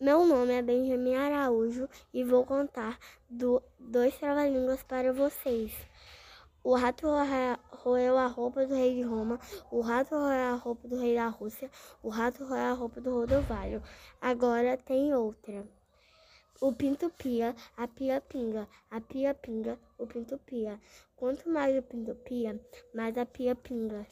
Meu nome é Benjamin Araújo e vou contar do, dois trava-línguas para vocês. O rato roeu a roupa do rei de Roma, o rato roeu a roupa do rei da Rússia, o rato roeu a roupa do rodovalho. Agora tem outra. O pinto pia, a pia pinga, a pia pinga, o pinto pia. Quanto mais o pinto pia, mais a pia pinga.